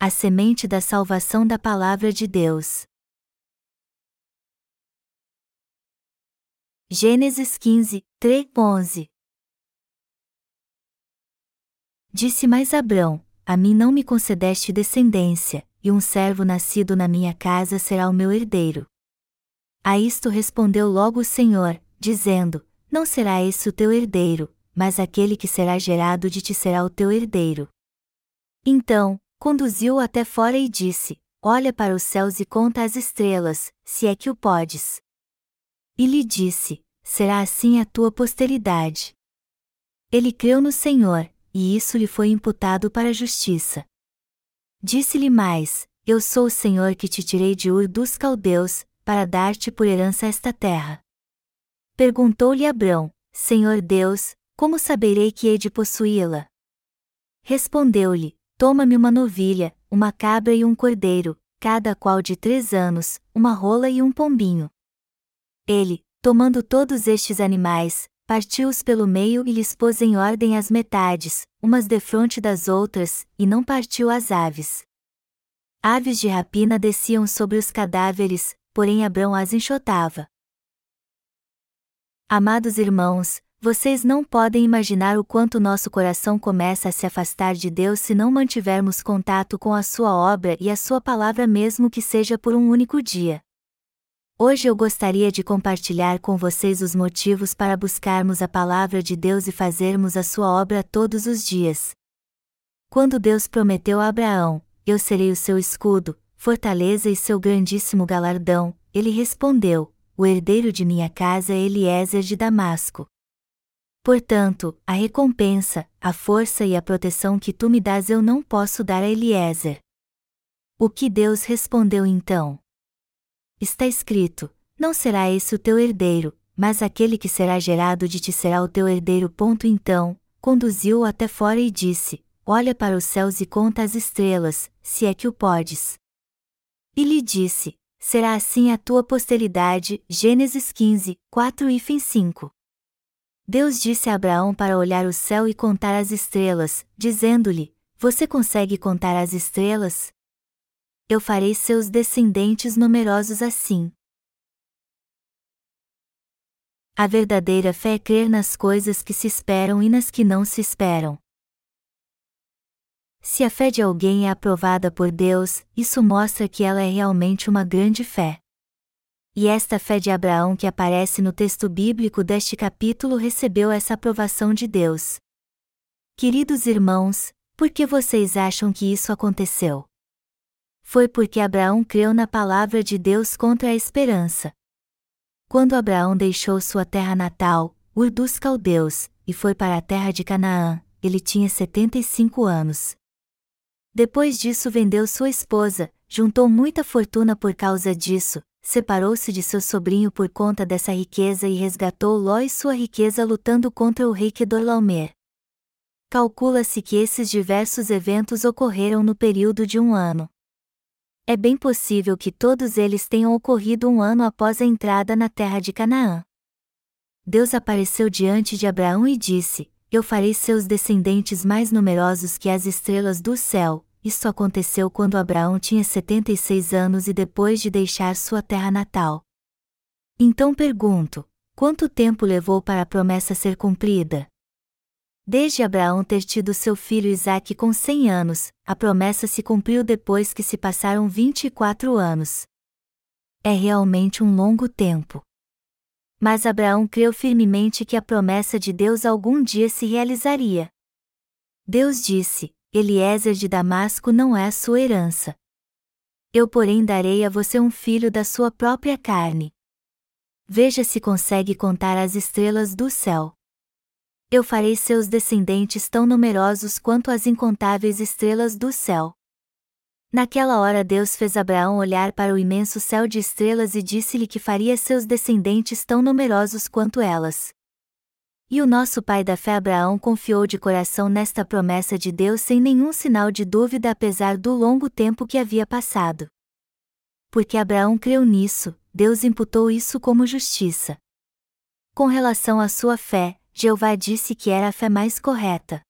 a semente da salvação da palavra de Deus. Gênesis 15, 3, 11 Disse mais Abrão: A mim não me concedeste descendência, e um servo nascido na minha casa será o meu herdeiro. A isto respondeu logo o Senhor, dizendo: Não será esse o teu herdeiro, mas aquele que será gerado de ti será o teu herdeiro. Então, conduziu-o até fora e disse: Olha para os céus e conta as estrelas, se é que o podes. E lhe disse: Será assim a tua posteridade. Ele creu no Senhor, e isso lhe foi imputado para a justiça. Disse-lhe mais: Eu sou o Senhor que te tirei de Ur dos Caldeus, para dar-te por herança esta terra. Perguntou-lhe Abrão: Senhor Deus, como saberei que hei de possuí-la? Respondeu-lhe: Toma-me uma novilha, uma cabra e um cordeiro, cada qual de três anos, uma rola e um pombinho. Ele, tomando todos estes animais, partiu-os pelo meio e lhes pôs em ordem as metades, umas defronte das outras, e não partiu as aves. Aves de rapina desciam sobre os cadáveres, porém Abrão as enxotava. Amados irmãos, vocês não podem imaginar o quanto nosso coração começa a se afastar de Deus se não mantivermos contato com a Sua obra e a Sua palavra, mesmo que seja por um único dia. Hoje eu gostaria de compartilhar com vocês os motivos para buscarmos a palavra de Deus e fazermos a sua obra todos os dias. Quando Deus prometeu a Abraão: Eu serei o seu escudo, fortaleza e seu grandíssimo galardão, ele respondeu: O herdeiro de minha casa é Eliezer de Damasco. Portanto, a recompensa, a força e a proteção que tu me dás eu não posso dar a Eliezer. O que Deus respondeu então? Está escrito: Não será esse o teu herdeiro, mas aquele que será gerado de ti será o teu herdeiro. Ponto então, conduziu-o até fora e disse: Olha para os céus e conta as estrelas, se é que o podes. E lhe disse: Será assim a tua posteridade. Gênesis 15, 4 e 5. Deus disse a Abraão para olhar o céu e contar as estrelas, dizendo-lhe: Você consegue contar as estrelas? eu farei seus descendentes numerosos assim. A verdadeira fé é crer nas coisas que se esperam e nas que não se esperam. Se a fé de alguém é aprovada por Deus, isso mostra que ela é realmente uma grande fé. E esta fé de Abraão que aparece no texto bíblico deste capítulo recebeu essa aprovação de Deus. Queridos irmãos, por que vocês acham que isso aconteceu? foi porque Abraão creu na palavra de Deus contra a esperança. Quando Abraão deixou sua terra natal, Ur dos Caldeus, e foi para a terra de Canaã, ele tinha 75 anos. Depois disso vendeu sua esposa, juntou muita fortuna por causa disso, separou-se de seu sobrinho por conta dessa riqueza e resgatou Ló e sua riqueza lutando contra o rei Kedorlaomer. Calcula-se que esses diversos eventos ocorreram no período de um ano é bem possível que todos eles tenham ocorrido um ano após a entrada na terra de Canaã. Deus apareceu diante de Abraão e disse: Eu farei seus descendentes mais numerosos que as estrelas do céu. Isso aconteceu quando Abraão tinha 76 anos e depois de deixar sua terra natal. Então pergunto: quanto tempo levou para a promessa ser cumprida? Desde Abraão ter tido seu filho Isaque com cem anos, a promessa se cumpriu depois que se passaram 24 anos. É realmente um longo tempo. Mas Abraão creu firmemente que a promessa de Deus algum dia se realizaria. Deus disse: Eliezer de Damasco não é a sua herança. Eu, porém, darei a você um filho da sua própria carne. Veja se consegue contar as estrelas do céu eu farei seus descendentes tão numerosos quanto as incontáveis estrelas do céu. Naquela hora Deus fez Abraão olhar para o imenso céu de estrelas e disse-lhe que faria seus descendentes tão numerosos quanto elas. E o nosso pai da fé Abraão confiou de coração nesta promessa de Deus sem nenhum sinal de dúvida apesar do longo tempo que havia passado. Porque Abraão creu nisso, Deus imputou isso como justiça. Com relação à sua fé, Jeová disse que era a fé mais correta.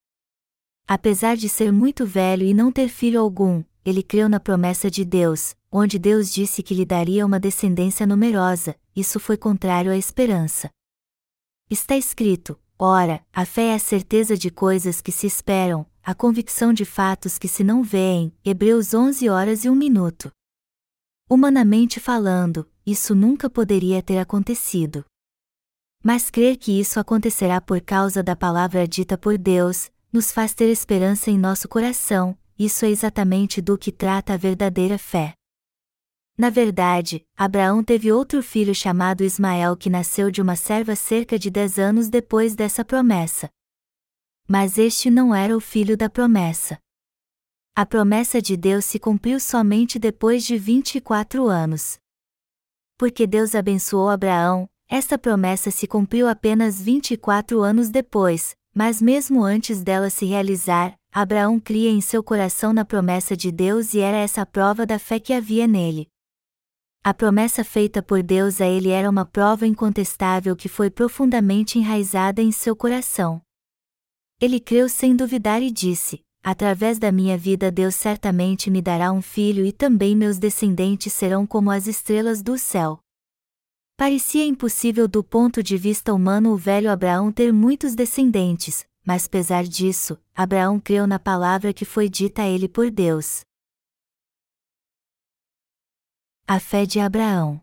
Apesar de ser muito velho e não ter filho algum, ele creu na promessa de Deus, onde Deus disse que lhe daria uma descendência numerosa, isso foi contrário à esperança. Está escrito: ora, a fé é a certeza de coisas que se esperam, a convicção de fatos que se não veem. Hebreus 11 horas e 1 minuto. Humanamente falando, isso nunca poderia ter acontecido. Mas crer que isso acontecerá por causa da palavra dita por Deus, nos faz ter esperança em nosso coração, isso é exatamente do que trata a verdadeira fé. Na verdade, Abraão teve outro filho chamado Ismael que nasceu de uma serva cerca de dez anos depois dessa promessa. Mas este não era o filho da promessa. A promessa de Deus se cumpriu somente depois de 24 anos. Porque Deus abençoou Abraão, esta promessa se cumpriu apenas 24 anos depois, mas mesmo antes dela se realizar, Abraão cria em seu coração na promessa de Deus e era essa a prova da fé que havia nele. A promessa feita por Deus a ele era uma prova incontestável que foi profundamente enraizada em seu coração. Ele creu sem duvidar e disse: Através da minha vida Deus certamente me dará um filho e também meus descendentes serão como as estrelas do céu. Parecia impossível do ponto de vista humano o velho Abraão ter muitos descendentes, mas apesar disso, Abraão creu na palavra que foi dita a ele por Deus. A fé de Abraão.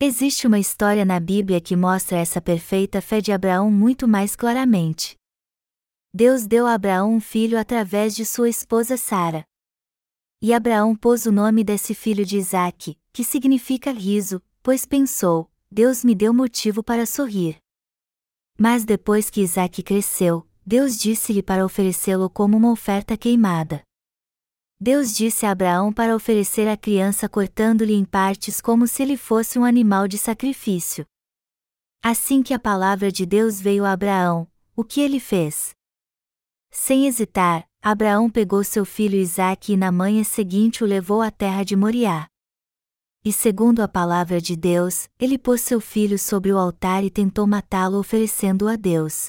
Existe uma história na Bíblia que mostra essa perfeita fé de Abraão muito mais claramente. Deus deu a Abraão um filho através de sua esposa Sara. E Abraão pôs o nome desse filho de Isaque, que significa riso, pois pensou: Deus me deu motivo para sorrir. Mas depois que Isaque cresceu, Deus disse-lhe para oferecê-lo como uma oferta queimada. Deus disse a Abraão para oferecer a criança cortando-lhe em partes como se ele fosse um animal de sacrifício. Assim que a palavra de Deus veio a Abraão, o que ele fez? Sem hesitar, Abraão pegou seu filho Isaque e na manhã seguinte o levou à terra de Moriá. E segundo a palavra de Deus, ele pôs seu filho sobre o altar e tentou matá-lo oferecendo-o a Deus.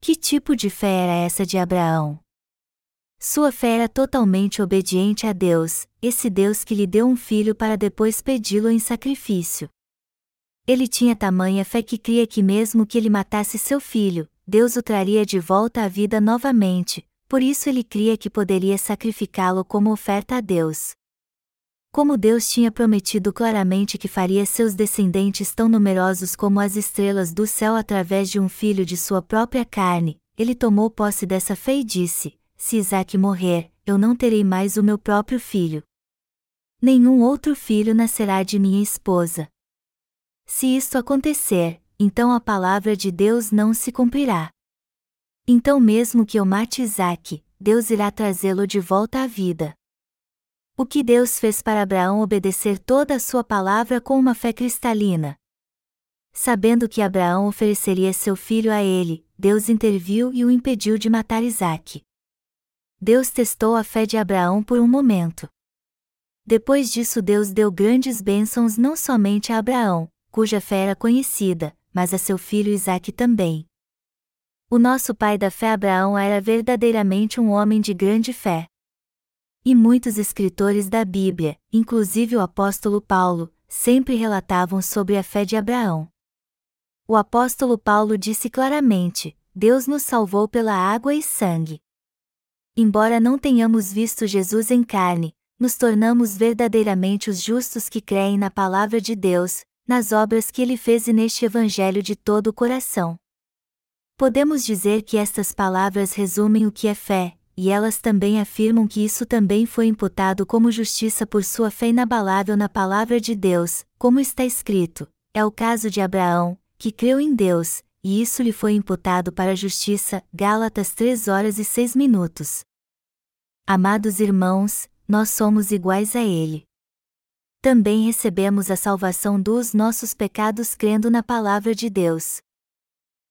Que tipo de fé era essa de Abraão? Sua fé era totalmente obediente a Deus, esse Deus que lhe deu um filho para depois pedi-lo em sacrifício. Ele tinha tamanha fé que cria que mesmo que ele matasse seu filho, Deus o traria de volta à vida novamente, por isso ele cria que poderia sacrificá-lo como oferta a Deus. Como Deus tinha prometido claramente que faria seus descendentes tão numerosos como as estrelas do céu através de um filho de sua própria carne, ele tomou posse dessa fé e disse: Se Isaac morrer, eu não terei mais o meu próprio filho. Nenhum outro filho nascerá de minha esposa. Se isto acontecer, então a palavra de Deus não se cumprirá. Então, mesmo que eu mate Isaac, Deus irá trazê-lo de volta à vida. O que Deus fez para Abraão obedecer toda a sua palavra com uma fé cristalina. Sabendo que Abraão ofereceria seu filho a ele, Deus interviu e o impediu de matar Isaac. Deus testou a fé de Abraão por um momento. Depois disso, Deus deu grandes bênçãos não somente a Abraão, cuja fé era conhecida, mas a seu filho Isaque também. O nosso pai da fé Abraão era verdadeiramente um homem de grande fé. E muitos escritores da Bíblia, inclusive o apóstolo Paulo, sempre relatavam sobre a fé de Abraão. O apóstolo Paulo disse claramente: Deus nos salvou pela água e sangue. Embora não tenhamos visto Jesus em carne, nos tornamos verdadeiramente os justos que creem na palavra de Deus, nas obras que ele fez e neste Evangelho de todo o coração. Podemos dizer que estas palavras resumem o que é fé, e elas também afirmam que isso também foi imputado como justiça por sua fé inabalável na palavra de Deus, como está escrito: é o caso de Abraão, que creu em Deus, e isso lhe foi imputado para a justiça. Gálatas 3 horas e 6 minutos. Amados irmãos, nós somos iguais a ele. Também recebemos a salvação dos nossos pecados crendo na palavra de Deus.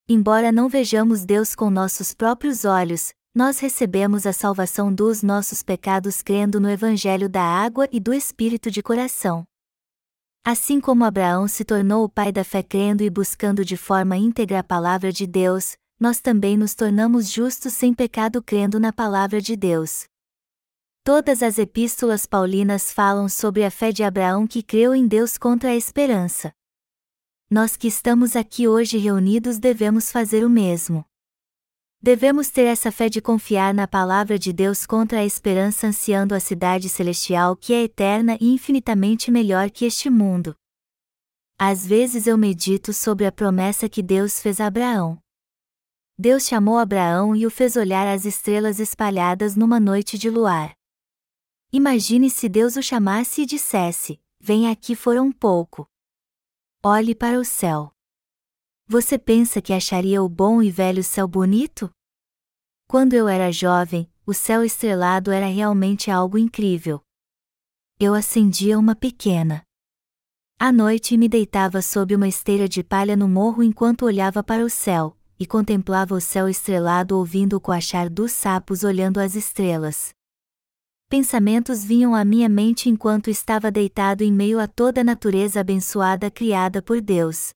Embora não vejamos Deus com nossos próprios olhos, nós recebemos a salvação dos nossos pecados crendo no Evangelho da água e do Espírito de coração. Assim como Abraão se tornou o pai da fé crendo e buscando de forma íntegra a palavra de Deus, nós também nos tornamos justos sem pecado crendo na palavra de Deus. Todas as epístolas paulinas falam sobre a fé de Abraão que creu em Deus contra a esperança. Nós que estamos aqui hoje reunidos devemos fazer o mesmo. Devemos ter essa fé de confiar na palavra de Deus contra a esperança ansiando a cidade celestial que é eterna e infinitamente melhor que este mundo. Às vezes eu medito sobre a promessa que Deus fez a Abraão. Deus chamou Abraão e o fez olhar as estrelas espalhadas numa noite de luar. Imagine se Deus o chamasse e dissesse: Vem aqui fora um pouco. Olhe para o céu. Você pensa que acharia o bom e velho céu bonito? Quando eu era jovem, o céu estrelado era realmente algo incrível. Eu acendia uma pequena. À noite me deitava sob uma esteira de palha no morro enquanto olhava para o céu, e contemplava o céu estrelado ouvindo o coachar dos sapos olhando as estrelas. Pensamentos vinham à minha mente enquanto estava deitado em meio a toda a natureza abençoada criada por Deus.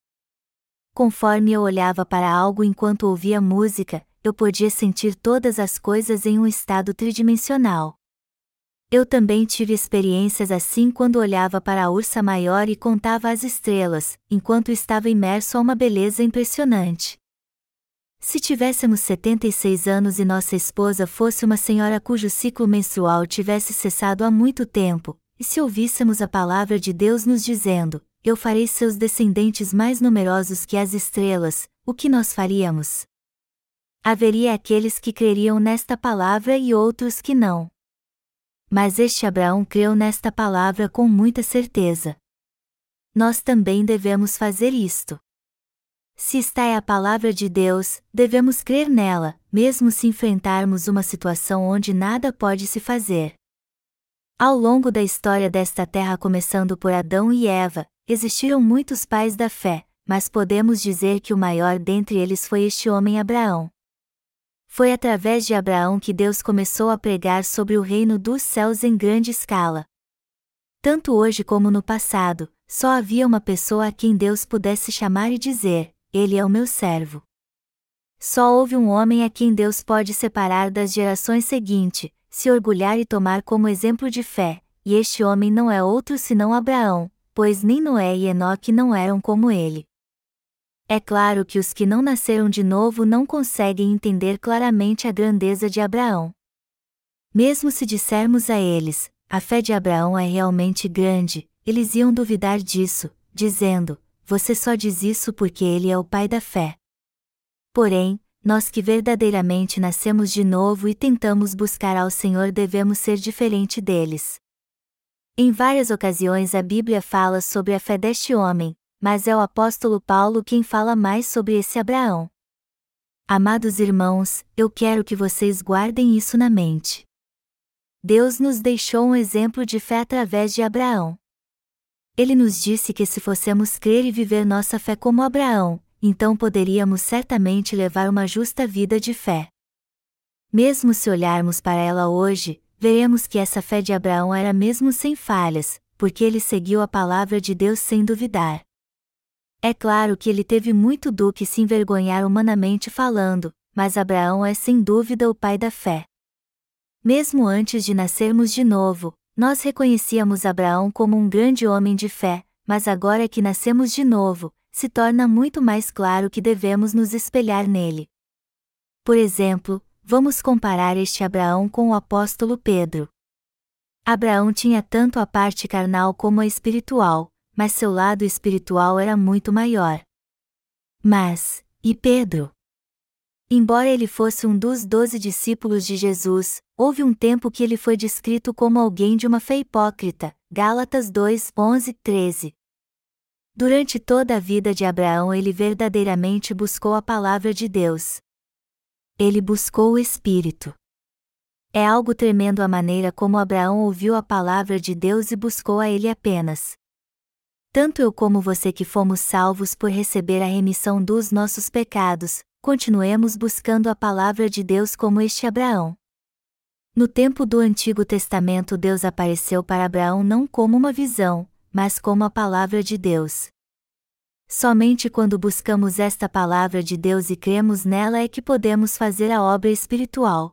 Conforme eu olhava para algo enquanto ouvia música, eu podia sentir todas as coisas em um estado tridimensional. Eu também tive experiências assim quando olhava para a ursa maior e contava as estrelas, enquanto estava imerso a uma beleza impressionante. Se tivéssemos 76 anos e nossa esposa fosse uma senhora cujo ciclo menstrual tivesse cessado há muito tempo, e se ouvíssemos a palavra de Deus nos dizendo: Eu farei seus descendentes mais numerosos que as estrelas, o que nós faríamos? Haveria aqueles que creriam nesta palavra e outros que não. Mas este Abraão creu nesta palavra com muita certeza. Nós também devemos fazer isto. Se está é a palavra de Deus, devemos crer nela, mesmo se enfrentarmos uma situação onde nada pode se fazer. Ao longo da história desta terra, começando por Adão e Eva, existiram muitos pais da fé, mas podemos dizer que o maior dentre eles foi este homem Abraão. Foi através de Abraão que Deus começou a pregar sobre o reino dos céus em grande escala. Tanto hoje como no passado, só havia uma pessoa a quem Deus pudesse chamar e dizer: ele é o meu servo. Só houve um homem a quem Deus pode separar das gerações seguintes, se orgulhar e tomar como exemplo de fé, e este homem não é outro senão Abraão, pois nem Noé e Enoque não eram como ele. É claro que os que não nasceram de novo não conseguem entender claramente a grandeza de Abraão. Mesmo se dissermos a eles, a fé de Abraão é realmente grande, eles iam duvidar disso, dizendo: você só diz isso porque ele é o pai da fé. Porém, nós que verdadeiramente nascemos de novo e tentamos buscar ao Senhor devemos ser diferente deles. Em várias ocasiões a Bíblia fala sobre a fé deste homem, mas é o apóstolo Paulo quem fala mais sobre esse Abraão. Amados irmãos, eu quero que vocês guardem isso na mente. Deus nos deixou um exemplo de fé através de Abraão. Ele nos disse que se fossemos crer e viver nossa fé como Abraão, então poderíamos certamente levar uma justa vida de fé. Mesmo se olharmos para ela hoje, veremos que essa fé de Abraão era mesmo sem falhas, porque ele seguiu a palavra de Deus sem duvidar. É claro que ele teve muito do que se envergonhar humanamente falando, mas Abraão é sem dúvida o pai da fé. Mesmo antes de nascermos de novo, nós reconhecíamos Abraão como um grande homem de fé, mas agora que nascemos de novo, se torna muito mais claro que devemos nos espelhar nele. Por exemplo, vamos comparar este Abraão com o apóstolo Pedro. Abraão tinha tanto a parte carnal como a espiritual, mas seu lado espiritual era muito maior. Mas, e Pedro? Embora ele fosse um dos doze discípulos de Jesus, houve um tempo que ele foi descrito como alguém de uma fé hipócrita. Gálatas 2, 11, 13. Durante toda a vida de Abraão ele verdadeiramente buscou a palavra de Deus. Ele buscou o Espírito. É algo tremendo a maneira como Abraão ouviu a palavra de Deus e buscou a ele apenas. Tanto eu como você que fomos salvos por receber a remissão dos nossos pecados, continuemos buscando a palavra de Deus como este Abraão. No tempo do Antigo Testamento, Deus apareceu para Abraão não como uma visão, mas como a palavra de Deus. Somente quando buscamos esta palavra de Deus e cremos nela é que podemos fazer a obra espiritual.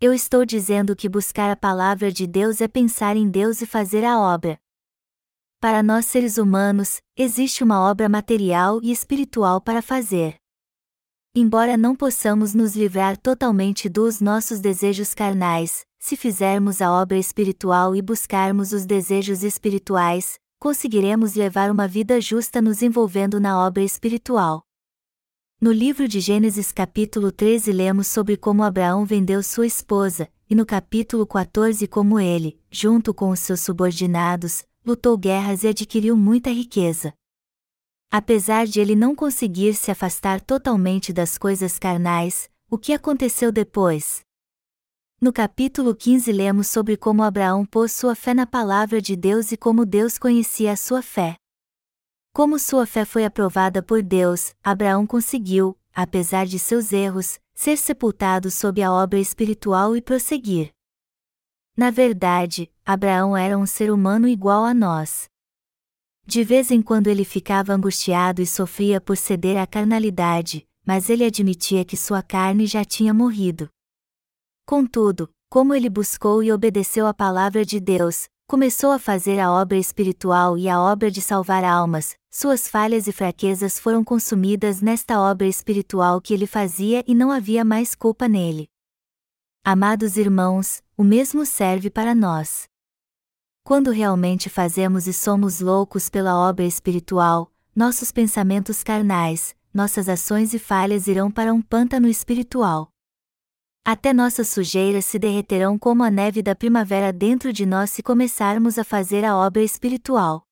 Eu estou dizendo que buscar a palavra de Deus é pensar em Deus e fazer a obra. Para nós seres humanos, existe uma obra material e espiritual para fazer. Embora não possamos nos livrar totalmente dos nossos desejos carnais, se fizermos a obra espiritual e buscarmos os desejos espirituais, conseguiremos levar uma vida justa nos envolvendo na obra espiritual. No livro de Gênesis capítulo 13 lemos sobre como Abraão vendeu sua esposa, e no capítulo 14 como ele, junto com os seus subordinados, lutou guerras e adquiriu muita riqueza. Apesar de ele não conseguir se afastar totalmente das coisas carnais, o que aconteceu depois? No capítulo 15 lemos sobre como Abraão pôs sua fé na palavra de Deus e como Deus conhecia a sua fé. Como sua fé foi aprovada por Deus, Abraão conseguiu, apesar de seus erros, ser sepultado sob a obra espiritual e prosseguir. Na verdade, Abraão era um ser humano igual a nós. De vez em quando ele ficava angustiado e sofria por ceder à carnalidade, mas ele admitia que sua carne já tinha morrido. Contudo, como ele buscou e obedeceu à palavra de Deus, começou a fazer a obra espiritual e a obra de salvar almas, suas falhas e fraquezas foram consumidas nesta obra espiritual que ele fazia e não havia mais culpa nele. Amados irmãos, o mesmo serve para nós. Quando realmente fazemos e somos loucos pela obra espiritual, nossos pensamentos carnais, nossas ações e falhas irão para um pântano espiritual. Até nossas sujeiras se derreterão como a neve da primavera dentro de nós se começarmos a fazer a obra espiritual.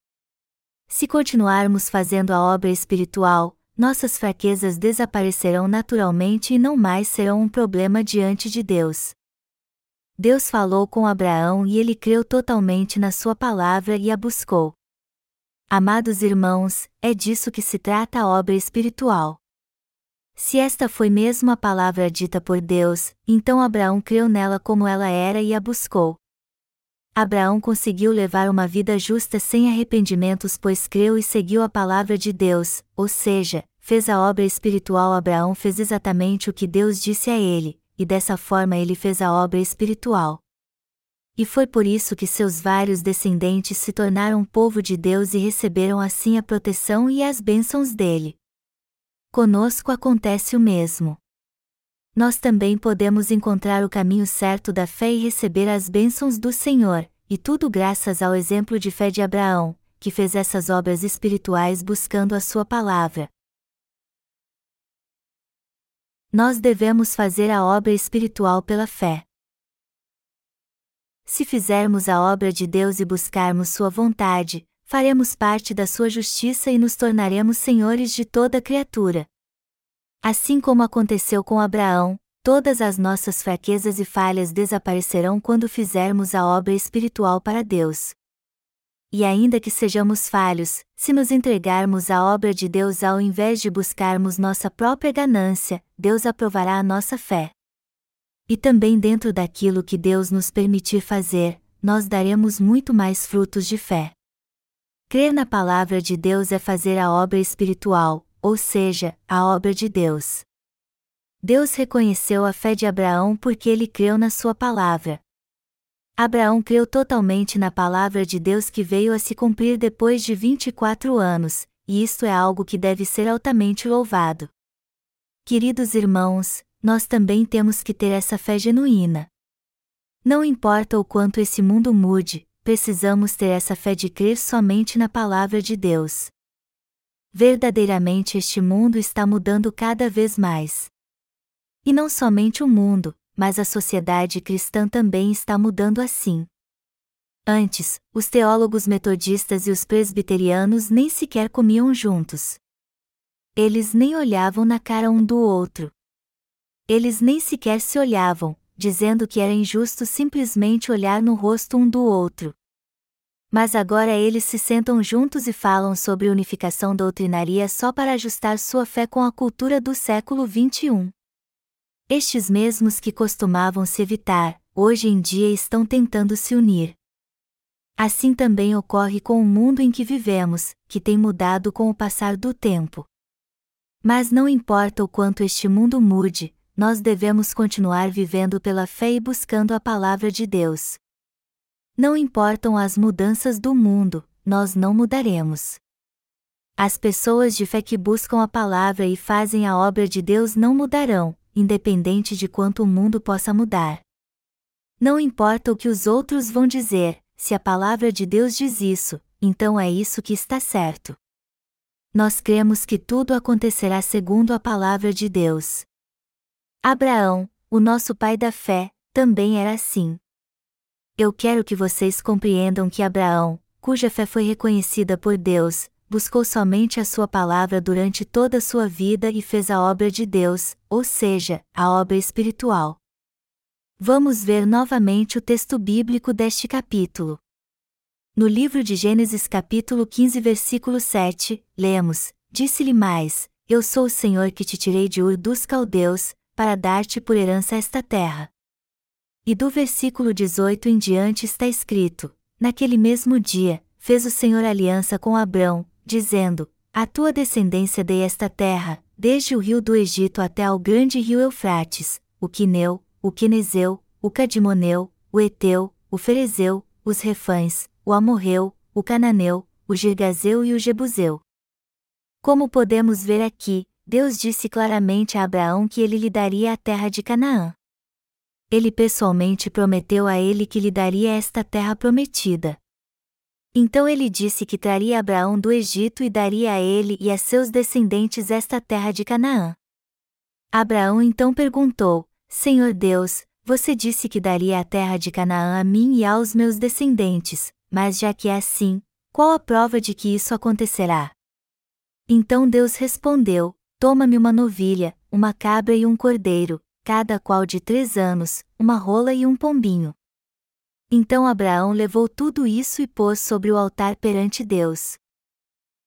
Se continuarmos fazendo a obra espiritual, nossas fraquezas desaparecerão naturalmente e não mais serão um problema diante de Deus. Deus falou com Abraão e ele creu totalmente na sua palavra e a buscou. Amados irmãos, é disso que se trata a obra espiritual. Se esta foi mesmo a palavra dita por Deus, então Abraão creu nela como ela era e a buscou. Abraão conseguiu levar uma vida justa sem arrependimentos, pois creu e seguiu a palavra de Deus, ou seja, fez a obra espiritual. Abraão fez exatamente o que Deus disse a ele, e dessa forma ele fez a obra espiritual. E foi por isso que seus vários descendentes se tornaram povo de Deus e receberam assim a proteção e as bênçãos dele. Conosco acontece o mesmo. Nós também podemos encontrar o caminho certo da fé e receber as bênçãos do Senhor, e tudo graças ao exemplo de fé de Abraão, que fez essas obras espirituais buscando a Sua palavra. Nós devemos fazer a obra espiritual pela fé. Se fizermos a obra de Deus e buscarmos Sua vontade, faremos parte da sua justiça e nos tornaremos senhores de toda criatura. Assim como aconteceu com Abraão, todas as nossas fraquezas e falhas desaparecerão quando fizermos a obra espiritual para Deus. E ainda que sejamos falhos, se nos entregarmos à obra de Deus ao invés de buscarmos nossa própria ganância, Deus aprovará a nossa fé. E também dentro daquilo que Deus nos permitir fazer, nós daremos muito mais frutos de fé. Crer na palavra de Deus é fazer a obra espiritual, ou seja, a obra de Deus. Deus reconheceu a fé de Abraão porque ele creu na sua palavra. Abraão creu totalmente na palavra de Deus que veio a se cumprir depois de 24 anos, e isto é algo que deve ser altamente louvado. Queridos irmãos, nós também temos que ter essa fé genuína. Não importa o quanto esse mundo mude, precisamos ter essa fé de crer somente na palavra de Deus. Verdadeiramente este mundo está mudando cada vez mais. E não somente o mundo, mas a sociedade cristã também está mudando assim. Antes, os teólogos metodistas e os presbiterianos nem sequer comiam juntos. Eles nem olhavam na cara um do outro. Eles nem sequer se olhavam, dizendo que era injusto simplesmente olhar no rosto um do outro. Mas agora eles se sentam juntos e falam sobre unificação doutrinaria só para ajustar sua fé com a cultura do século XXI. Estes mesmos que costumavam se evitar, hoje em dia estão tentando se unir. Assim também ocorre com o mundo em que vivemos, que tem mudado com o passar do tempo. Mas não importa o quanto este mundo mude, nós devemos continuar vivendo pela fé e buscando a palavra de Deus. Não importam as mudanças do mundo, nós não mudaremos. As pessoas de fé que buscam a palavra e fazem a obra de Deus não mudarão, independente de quanto o mundo possa mudar. Não importa o que os outros vão dizer, se a palavra de Deus diz isso, então é isso que está certo. Nós cremos que tudo acontecerá segundo a palavra de Deus. Abraão, o nosso pai da fé, também era assim. Eu quero que vocês compreendam que Abraão, cuja fé foi reconhecida por Deus, buscou somente a sua palavra durante toda a sua vida e fez a obra de Deus, ou seja, a obra espiritual. Vamos ver novamente o texto bíblico deste capítulo. No livro de Gênesis capítulo 15 versículo 7, lemos, Disse-lhe mais, Eu sou o Senhor que te tirei de Ur dos caldeus, para dar-te por herança esta terra. E do versículo 18 em diante está escrito, Naquele mesmo dia, fez o Senhor aliança com Abrão, dizendo: A tua descendência dei esta terra, desde o rio do Egito até ao grande rio Eufrates, o Quineu, o Quenezeu, o Cadimoneu, o Eteu, o Ferezeu, os Refães, o Amorreu, o Cananeu, o Girgazeu e o Jebuseu. Como podemos ver aqui, Deus disse claramente a Abraão que ele lhe daria a terra de Canaã. Ele pessoalmente prometeu a ele que lhe daria esta terra prometida. Então ele disse que traria Abraão do Egito e daria a ele e a seus descendentes esta terra de Canaã. Abraão então perguntou: Senhor Deus, você disse que daria a terra de Canaã a mim e aos meus descendentes, mas já que é assim, qual a prova de que isso acontecerá? Então Deus respondeu: Toma-me uma novilha, uma cabra e um cordeiro, cada qual de três anos, uma rola e um pombinho. Então Abraão levou tudo isso e pôs sobre o altar perante Deus.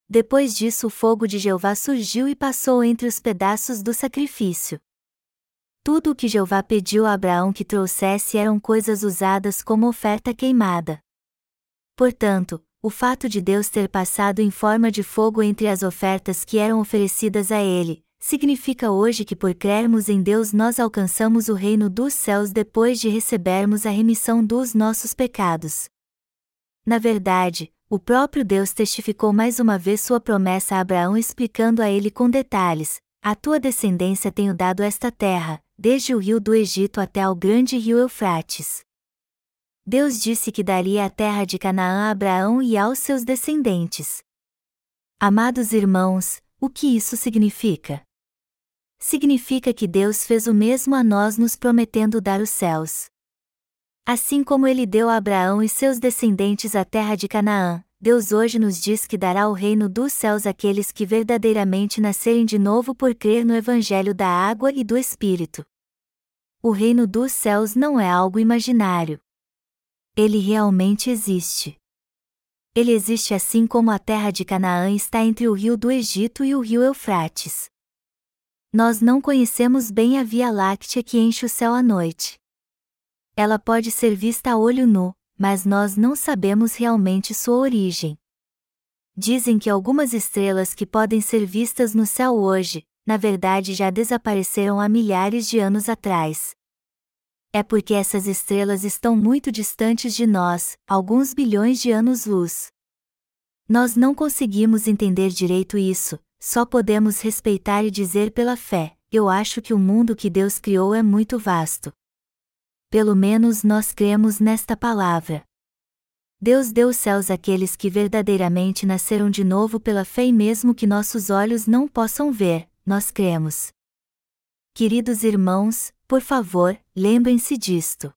Depois disso o fogo de Jeová surgiu e passou entre os pedaços do sacrifício. Tudo o que Jeová pediu a Abraão que trouxesse eram coisas usadas como oferta queimada. Portanto, o fato de Deus ter passado em forma de fogo entre as ofertas que eram oferecidas a ele, significa hoje que por crermos em Deus nós alcançamos o reino dos céus depois de recebermos a remissão dos nossos pecados. Na verdade, o próprio Deus testificou mais uma vez sua promessa a Abraão explicando a ele com detalhes: A tua descendência tenho dado esta terra, desde o rio do Egito até ao grande rio Eufrates. Deus disse que daria a terra de Canaã a Abraão e aos seus descendentes. Amados irmãos, o que isso significa? Significa que Deus fez o mesmo a nós nos prometendo dar os céus. Assim como ele deu a Abraão e seus descendentes a terra de Canaã, Deus hoje nos diz que dará o reino dos céus àqueles que verdadeiramente nascerem de novo por crer no Evangelho da água e do Espírito. O reino dos céus não é algo imaginário. Ele realmente existe. Ele existe assim como a terra de Canaã está entre o rio do Egito e o rio Eufrates. Nós não conhecemos bem a Via Láctea que enche o céu à noite. Ela pode ser vista a olho nu, mas nós não sabemos realmente sua origem. Dizem que algumas estrelas que podem ser vistas no céu hoje, na verdade já desapareceram há milhares de anos atrás. É porque essas estrelas estão muito distantes de nós, alguns bilhões de anos-luz. Nós não conseguimos entender direito isso, só podemos respeitar e dizer pela fé: eu acho que o mundo que Deus criou é muito vasto. Pelo menos nós cremos nesta palavra. Deus deu os céus àqueles que verdadeiramente nasceram de novo pela fé e mesmo que nossos olhos não possam ver, nós cremos. Queridos irmãos, por favor, lembrem-se disto.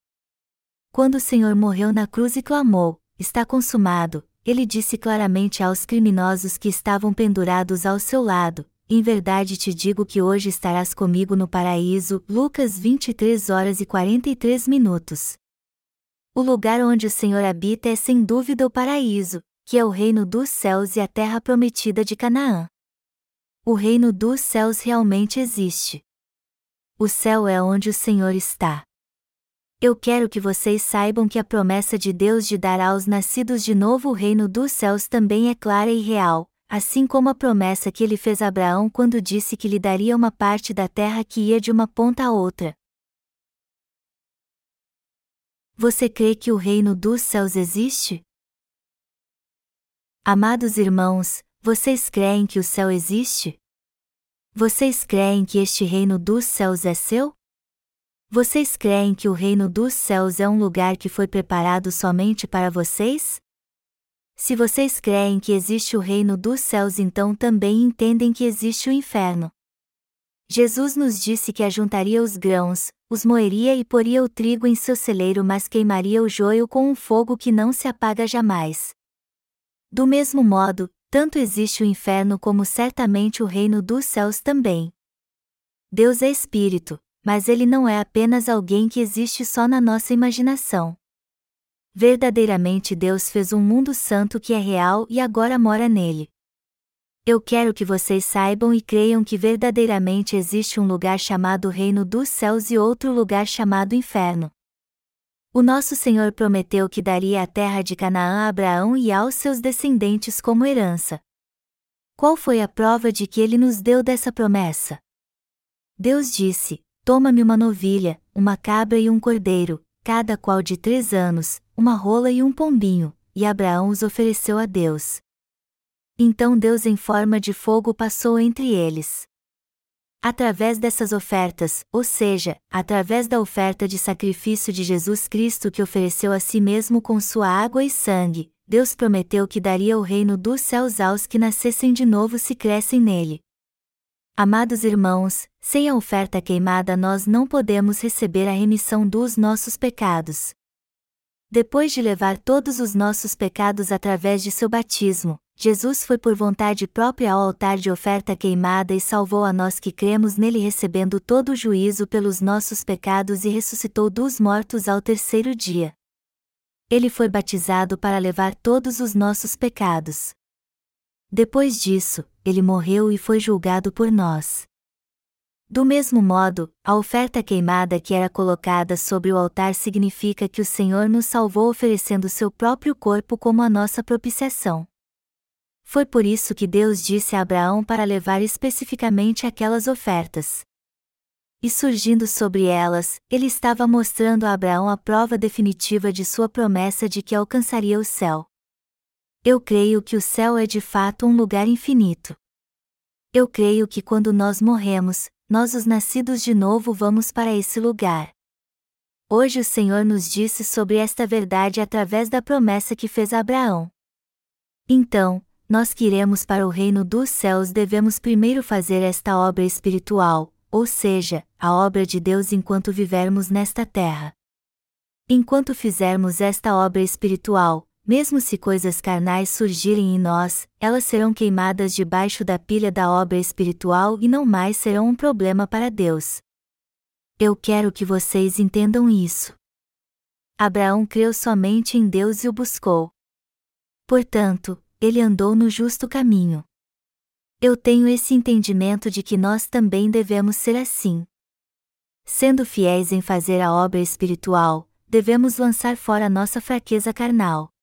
Quando o Senhor morreu na cruz e clamou: Está consumado, ele disse claramente aos criminosos que estavam pendurados ao seu lado: Em verdade te digo que hoje estarás comigo no paraíso. Lucas 23 horas e 43 minutos. O lugar onde o Senhor habita é sem dúvida o paraíso, que é o reino dos céus e a terra prometida de Canaã. O reino dos céus realmente existe. O céu é onde o Senhor está. Eu quero que vocês saibam que a promessa de Deus de dar aos nascidos de novo o reino dos céus também é clara e real. assim como a promessa que ele fez a Abraão quando disse que lhe daria uma parte da terra que ia de uma ponta a outra. Você crê que o reino dos céus existe? Amados irmãos, vocês creem que o céu existe? Vocês creem que este reino dos céus é seu? Vocês creem que o reino dos céus é um lugar que foi preparado somente para vocês? Se vocês creem que existe o reino dos céus, então também entendem que existe o inferno. Jesus nos disse que ajuntaria os grãos, os moeria e poria o trigo em seu celeiro, mas queimaria o joio com um fogo que não se apaga jamais. Do mesmo modo, tanto existe o inferno como certamente o reino dos céus também. Deus é espírito, mas ele não é apenas alguém que existe só na nossa imaginação. Verdadeiramente Deus fez um mundo santo que é real e agora mora nele. Eu quero que vocês saibam e creiam que verdadeiramente existe um lugar chamado Reino dos Céus e outro lugar chamado Inferno. O nosso Senhor prometeu que daria a terra de Canaã a Abraão e aos seus descendentes como herança. Qual foi a prova de que ele nos deu dessa promessa? Deus disse: Toma-me uma novilha, uma cabra e um cordeiro, cada qual de três anos, uma rola e um pombinho, e Abraão os ofereceu a Deus. Então Deus em forma de fogo passou entre eles. Através dessas ofertas, ou seja, através da oferta de sacrifício de Jesus Cristo que ofereceu a si mesmo com sua água e sangue, Deus prometeu que daria o reino dos céus aos que nascessem de novo se crescem nele. Amados irmãos, sem a oferta queimada nós não podemos receber a remissão dos nossos pecados. Depois de levar todos os nossos pecados através de seu batismo, Jesus foi por vontade própria ao altar de oferta queimada e salvou a nós que cremos nele, recebendo todo o juízo pelos nossos pecados e ressuscitou dos mortos ao terceiro dia. Ele foi batizado para levar todos os nossos pecados. Depois disso, ele morreu e foi julgado por nós. Do mesmo modo, a oferta queimada que era colocada sobre o altar significa que o Senhor nos salvou oferecendo seu próprio corpo como a nossa propiciação. Foi por isso que Deus disse a Abraão para levar especificamente aquelas ofertas. E surgindo sobre elas, ele estava mostrando a Abraão a prova definitiva de sua promessa de que alcançaria o céu. Eu creio que o céu é de fato um lugar infinito. Eu creio que quando nós morremos, nós os nascidos de novo vamos para esse lugar. Hoje o Senhor nos disse sobre esta verdade através da promessa que fez a Abraão. Então, nós que iremos para o reino dos céus devemos primeiro fazer esta obra espiritual, ou seja, a obra de Deus enquanto vivermos nesta terra. Enquanto fizermos esta obra espiritual, mesmo se coisas carnais surgirem em nós, elas serão queimadas debaixo da pilha da obra espiritual e não mais serão um problema para Deus. Eu quero que vocês entendam isso. Abraão creu somente em Deus e o buscou. Portanto, ele andou no justo caminho. Eu tenho esse entendimento de que nós também devemos ser assim. Sendo fiéis em fazer a obra espiritual, devemos lançar fora nossa fraqueza carnal.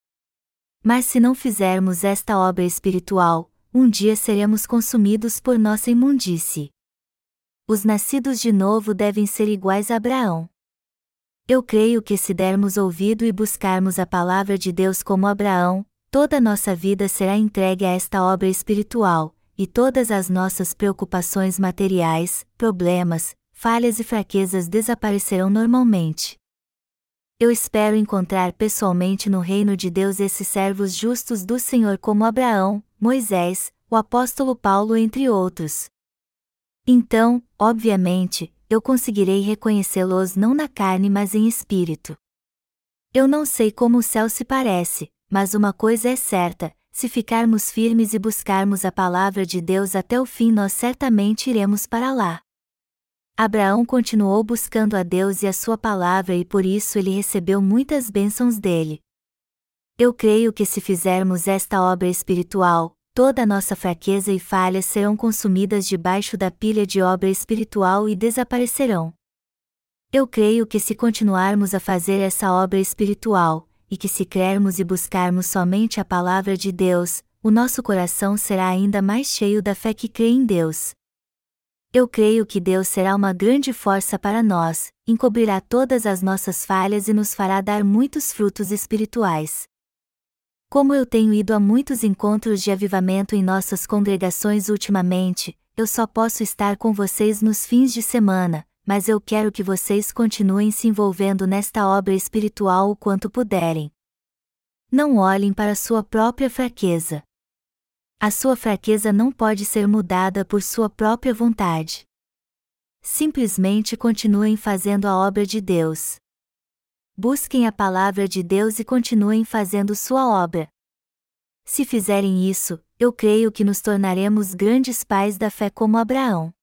Mas se não fizermos esta obra espiritual, um dia seremos consumidos por nossa imundície. Os nascidos de novo devem ser iguais a Abraão. Eu creio que se dermos ouvido e buscarmos a palavra de Deus como Abraão, toda nossa vida será entregue a esta obra espiritual, e todas as nossas preocupações materiais, problemas, falhas e fraquezas desaparecerão normalmente. Eu espero encontrar pessoalmente no reino de Deus esses servos justos do Senhor como Abraão, Moisés, o apóstolo Paulo, entre outros. Então, obviamente, eu conseguirei reconhecê-los não na carne mas em espírito. Eu não sei como o céu se parece, mas uma coisa é certa: se ficarmos firmes e buscarmos a palavra de Deus até o fim, nós certamente iremos para lá. Abraão continuou buscando a Deus e a sua palavra e por isso ele recebeu muitas bênçãos dele. Eu creio que se fizermos esta obra espiritual, toda a nossa fraqueza e falhas serão consumidas debaixo da pilha de obra espiritual e desaparecerão. Eu creio que se continuarmos a fazer essa obra espiritual, e que se crermos e buscarmos somente a palavra de Deus, o nosso coração será ainda mais cheio da fé que crê em Deus. Eu creio que Deus será uma grande força para nós, encobrirá todas as nossas falhas e nos fará dar muitos frutos espirituais. Como eu tenho ido a muitos encontros de avivamento em nossas congregações ultimamente, eu só posso estar com vocês nos fins de semana, mas eu quero que vocês continuem se envolvendo nesta obra espiritual o quanto puderem. Não olhem para sua própria fraqueza. A sua fraqueza não pode ser mudada por sua própria vontade. Simplesmente continuem fazendo a obra de Deus. Busquem a palavra de Deus e continuem fazendo sua obra. Se fizerem isso, eu creio que nos tornaremos grandes pais da fé como Abraão.